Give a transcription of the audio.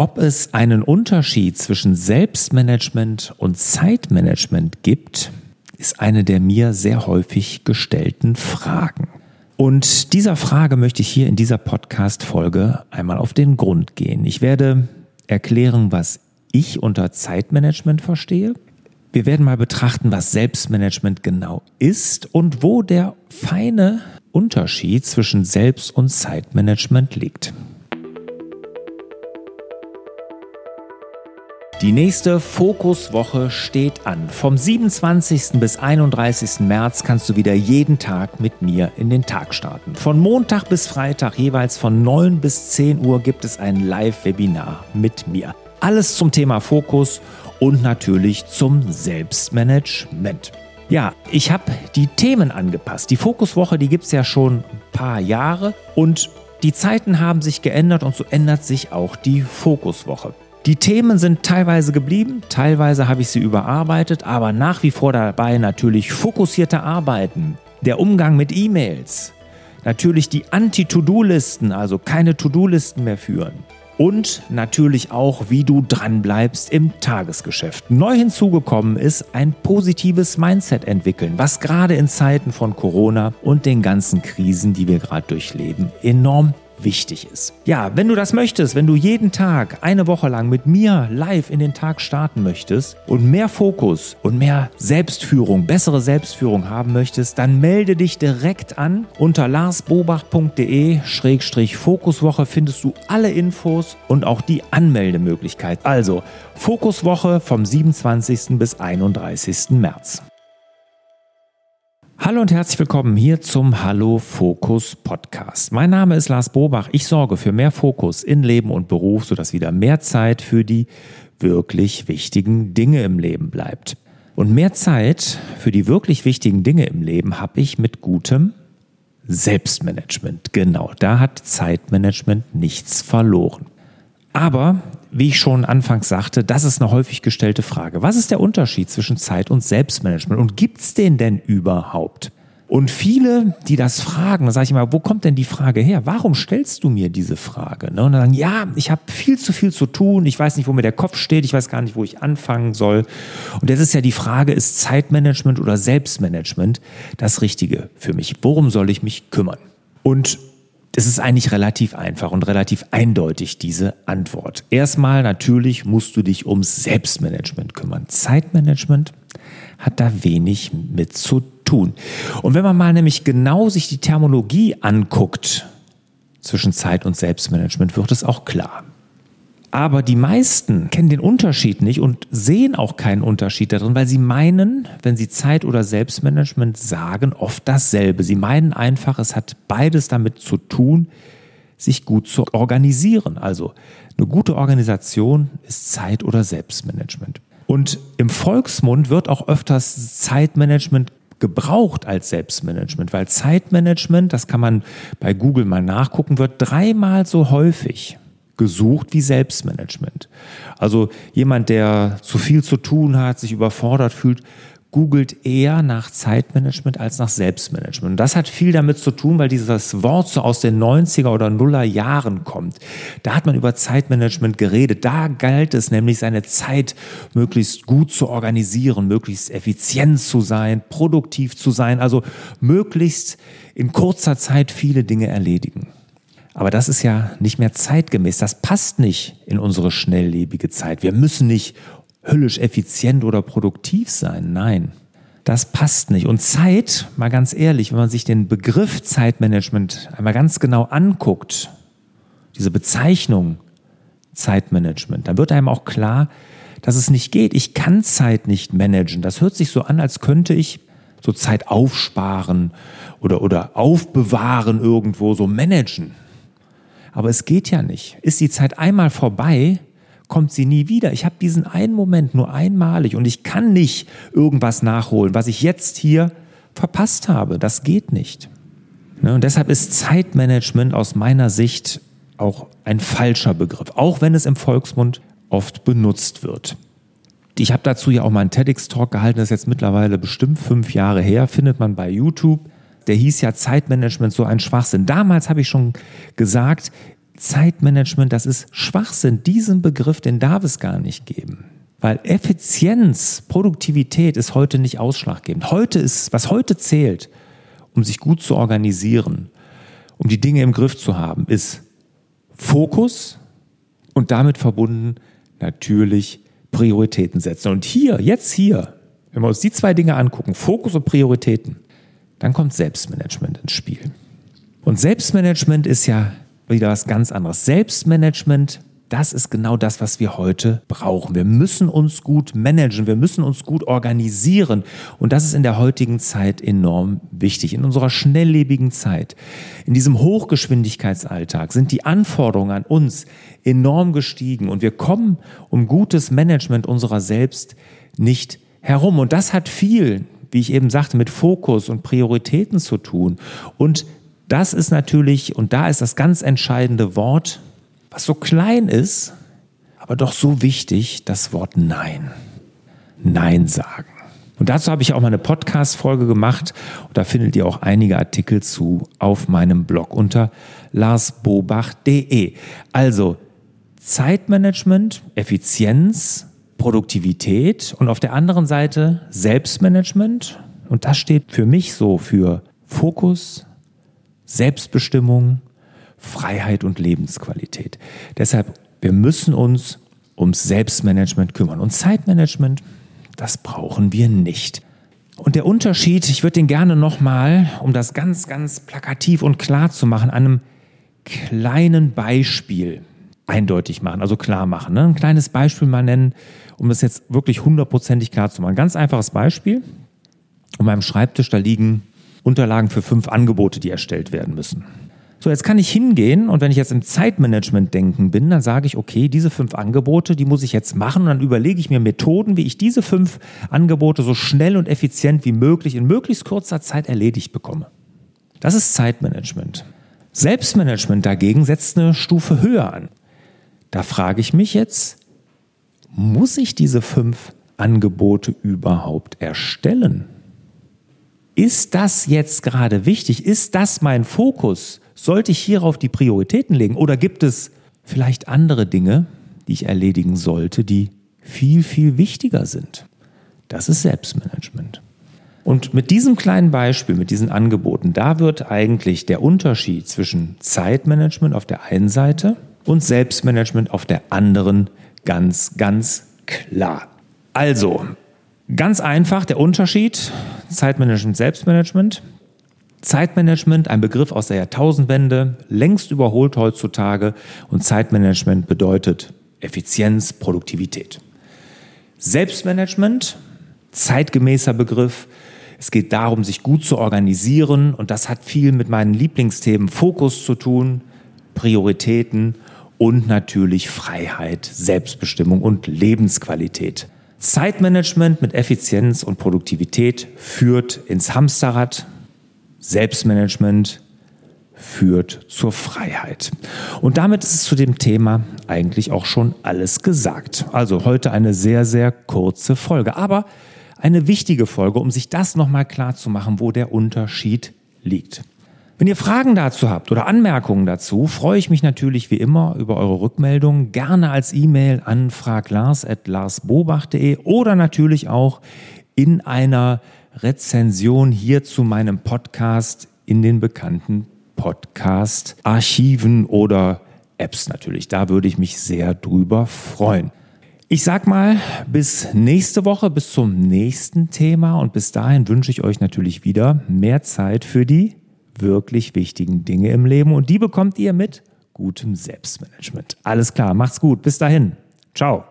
Ob es einen Unterschied zwischen Selbstmanagement und Zeitmanagement gibt, ist eine der mir sehr häufig gestellten Fragen. Und dieser Frage möchte ich hier in dieser Podcast-Folge einmal auf den Grund gehen. Ich werde erklären, was ich unter Zeitmanagement verstehe. Wir werden mal betrachten, was Selbstmanagement genau ist und wo der feine Unterschied zwischen Selbst- und Zeitmanagement liegt. Die nächste Fokuswoche steht an. Vom 27. bis 31. März kannst du wieder jeden Tag mit mir in den Tag starten. Von Montag bis Freitag jeweils von 9 bis 10 Uhr gibt es ein Live-Webinar mit mir. Alles zum Thema Fokus und natürlich zum Selbstmanagement. Ja, ich habe die Themen angepasst. Die Fokuswoche, die gibt es ja schon ein paar Jahre und die Zeiten haben sich geändert und so ändert sich auch die Fokuswoche. Die Themen sind teilweise geblieben, teilweise habe ich sie überarbeitet, aber nach wie vor dabei natürlich fokussierte Arbeiten, der Umgang mit E-Mails, natürlich die Anti-To-Do-Listen, also keine To-Do-Listen mehr führen und natürlich auch, wie du dranbleibst im Tagesgeschäft. Neu hinzugekommen ist ein positives Mindset entwickeln, was gerade in Zeiten von Corona und den ganzen Krisen, die wir gerade durchleben, enorm wichtig ist. Ja, wenn du das möchtest, wenn du jeden Tag eine Woche lang mit mir live in den Tag starten möchtest und mehr Fokus und mehr Selbstführung, bessere Selbstführung haben möchtest, dann melde dich direkt an. Unter larsbobach.de-fokuswoche findest du alle Infos und auch die Anmeldemöglichkeit. Also Fokuswoche vom 27. bis 31. März. Hallo und herzlich willkommen hier zum Hallo Fokus Podcast. Mein Name ist Lars Bobach. Ich sorge für mehr Fokus in Leben und Beruf, sodass wieder mehr Zeit für die wirklich wichtigen Dinge im Leben bleibt. Und mehr Zeit für die wirklich wichtigen Dinge im Leben habe ich mit gutem Selbstmanagement. Genau, da hat Zeitmanagement nichts verloren. Aber wie ich schon anfangs sagte, das ist eine häufig gestellte Frage. Was ist der Unterschied zwischen Zeit und Selbstmanagement und gibt es den denn überhaupt? Und viele, die das fragen, da sage ich immer, wo kommt denn die Frage her? Warum stellst du mir diese Frage? Ne? Und dann sagen, ja, ich habe viel zu viel zu tun, ich weiß nicht, wo mir der Kopf steht, ich weiß gar nicht, wo ich anfangen soll. Und jetzt ist ja die Frage, ist Zeitmanagement oder Selbstmanagement das Richtige für mich? Worum soll ich mich kümmern? Und es ist eigentlich relativ einfach und relativ eindeutig, diese Antwort. Erstmal natürlich musst du dich ums Selbstmanagement kümmern. Zeitmanagement hat da wenig mit zu tun. Und wenn man mal nämlich genau sich die Terminologie anguckt zwischen Zeit und Selbstmanagement, wird es auch klar. Aber die meisten kennen den Unterschied nicht und sehen auch keinen Unterschied darin, weil sie meinen, wenn sie Zeit oder Selbstmanagement sagen, oft dasselbe. Sie meinen einfach, es hat beides damit zu tun, sich gut zu organisieren. Also eine gute Organisation ist Zeit oder Selbstmanagement. Und im Volksmund wird auch öfters Zeitmanagement gebraucht als Selbstmanagement, weil Zeitmanagement, das kann man bei Google mal nachgucken, wird dreimal so häufig gesucht wie Selbstmanagement. Also jemand, der zu viel zu tun hat, sich überfordert fühlt, googelt eher nach Zeitmanagement als nach Selbstmanagement. Und das hat viel damit zu tun, weil dieses Wort so aus den 90er oder Nuller Jahren kommt. Da hat man über Zeitmanagement geredet. Da galt es nämlich, seine Zeit möglichst gut zu organisieren, möglichst effizient zu sein, produktiv zu sein, also möglichst in kurzer Zeit viele Dinge erledigen. Aber das ist ja nicht mehr zeitgemäß. Das passt nicht in unsere schnelllebige Zeit. Wir müssen nicht höllisch effizient oder produktiv sein. Nein, das passt nicht. Und Zeit, mal ganz ehrlich, wenn man sich den Begriff Zeitmanagement einmal ganz genau anguckt, diese Bezeichnung Zeitmanagement, dann wird einem auch klar, dass es nicht geht. Ich kann Zeit nicht managen. Das hört sich so an, als könnte ich so Zeit aufsparen oder, oder aufbewahren irgendwo, so managen. Aber es geht ja nicht. Ist die Zeit einmal vorbei, kommt sie nie wieder. Ich habe diesen einen Moment nur einmalig und ich kann nicht irgendwas nachholen, was ich jetzt hier verpasst habe. Das geht nicht. Ne, und deshalb ist Zeitmanagement aus meiner Sicht auch ein falscher Begriff, auch wenn es im Volksmund oft benutzt wird. Ich habe dazu ja auch mal einen TEDx-Talk gehalten, das ist jetzt mittlerweile bestimmt fünf Jahre her, findet man bei YouTube der hieß ja Zeitmanagement so ein Schwachsinn. Damals habe ich schon gesagt, Zeitmanagement, das ist Schwachsinn. Diesen Begriff, den darf es gar nicht geben. Weil Effizienz, Produktivität ist heute nicht ausschlaggebend. Heute ist, was heute zählt, um sich gut zu organisieren, um die Dinge im Griff zu haben, ist Fokus und damit verbunden natürlich Prioritäten setzen. Und hier, jetzt hier, wenn wir uns die zwei Dinge angucken, Fokus und Prioritäten, dann kommt Selbstmanagement ins Spiel. Und Selbstmanagement ist ja wieder was ganz anderes. Selbstmanagement das ist genau das, was wir heute brauchen. Wir müssen uns gut managen, wir müssen uns gut organisieren. Und das ist in der heutigen Zeit enorm wichtig. In unserer schnelllebigen Zeit, in diesem Hochgeschwindigkeitsalltag sind die Anforderungen an uns enorm gestiegen. Und wir kommen um gutes Management unserer selbst nicht herum. Und das hat viel, wie ich eben sagte, mit Fokus und Prioritäten zu tun. Und das ist natürlich, und da ist das ganz entscheidende Wort, was so klein ist, aber doch so wichtig, das Wort Nein. Nein sagen. Und dazu habe ich auch mal eine Podcast-Folge gemacht. Und da findet ihr auch einige Artikel zu auf meinem Blog unter larsbobach.de. Also Zeitmanagement, Effizienz, Produktivität und auf der anderen Seite Selbstmanagement. Und das steht für mich so für Fokus, Selbstbestimmung, Freiheit und Lebensqualität. Deshalb, wir müssen uns ums Selbstmanagement kümmern. Und Zeitmanagement, das brauchen wir nicht. Und der Unterschied, ich würde den gerne nochmal, um das ganz, ganz plakativ und klar zu machen, an einem kleinen Beispiel eindeutig machen, also klar machen. Ne? Ein kleines Beispiel mal nennen, um das jetzt wirklich hundertprozentig klar zu machen. Ganz einfaches Beispiel. Um meinem Schreibtisch, da liegen Unterlagen für fünf Angebote, die erstellt werden müssen. So, jetzt kann ich hingehen und wenn ich jetzt im Zeitmanagement denken bin, dann sage ich, okay, diese fünf Angebote, die muss ich jetzt machen und dann überlege ich mir Methoden, wie ich diese fünf Angebote so schnell und effizient wie möglich in möglichst kurzer Zeit erledigt bekomme. Das ist Zeitmanagement. Selbstmanagement dagegen setzt eine Stufe höher an. Da frage ich mich jetzt, muss ich diese fünf Angebote überhaupt erstellen? Ist das jetzt gerade wichtig? Ist das mein Fokus? Sollte ich hierauf die Prioritäten legen oder gibt es vielleicht andere Dinge, die ich erledigen sollte, die viel, viel wichtiger sind? Das ist Selbstmanagement. Und mit diesem kleinen Beispiel, mit diesen Angeboten, da wird eigentlich der Unterschied zwischen Zeitmanagement auf der einen Seite und Selbstmanagement auf der anderen ganz, ganz klar. Also, ganz einfach der Unterschied Zeitmanagement, Selbstmanagement. Zeitmanagement, ein Begriff aus der Jahrtausendwende, längst überholt heutzutage und Zeitmanagement bedeutet Effizienz, Produktivität. Selbstmanagement, zeitgemäßer Begriff. Es geht darum, sich gut zu organisieren und das hat viel mit meinen Lieblingsthemen Fokus zu tun, Prioritäten und natürlich Freiheit, Selbstbestimmung und Lebensqualität. Zeitmanagement mit Effizienz und Produktivität führt ins Hamsterrad, Selbstmanagement führt zur Freiheit. Und damit ist es zu dem Thema eigentlich auch schon alles gesagt. Also heute eine sehr, sehr kurze Folge, aber eine wichtige Folge, um sich das nochmal klar zu machen, wo der Unterschied liegt. Wenn ihr Fragen dazu habt oder Anmerkungen dazu, freue ich mich natürlich wie immer über eure Rückmeldungen. Gerne als E-Mail an fraglars.larsbobach.de oder natürlich auch in einer Rezension hier zu meinem Podcast in den bekannten Podcast-Archiven oder Apps natürlich. Da würde ich mich sehr drüber freuen. Ich sag mal, bis nächste Woche, bis zum nächsten Thema und bis dahin wünsche ich euch natürlich wieder mehr Zeit für die wirklich wichtigen Dinge im Leben und die bekommt ihr mit gutem Selbstmanagement. Alles klar, macht's gut, bis dahin. Ciao.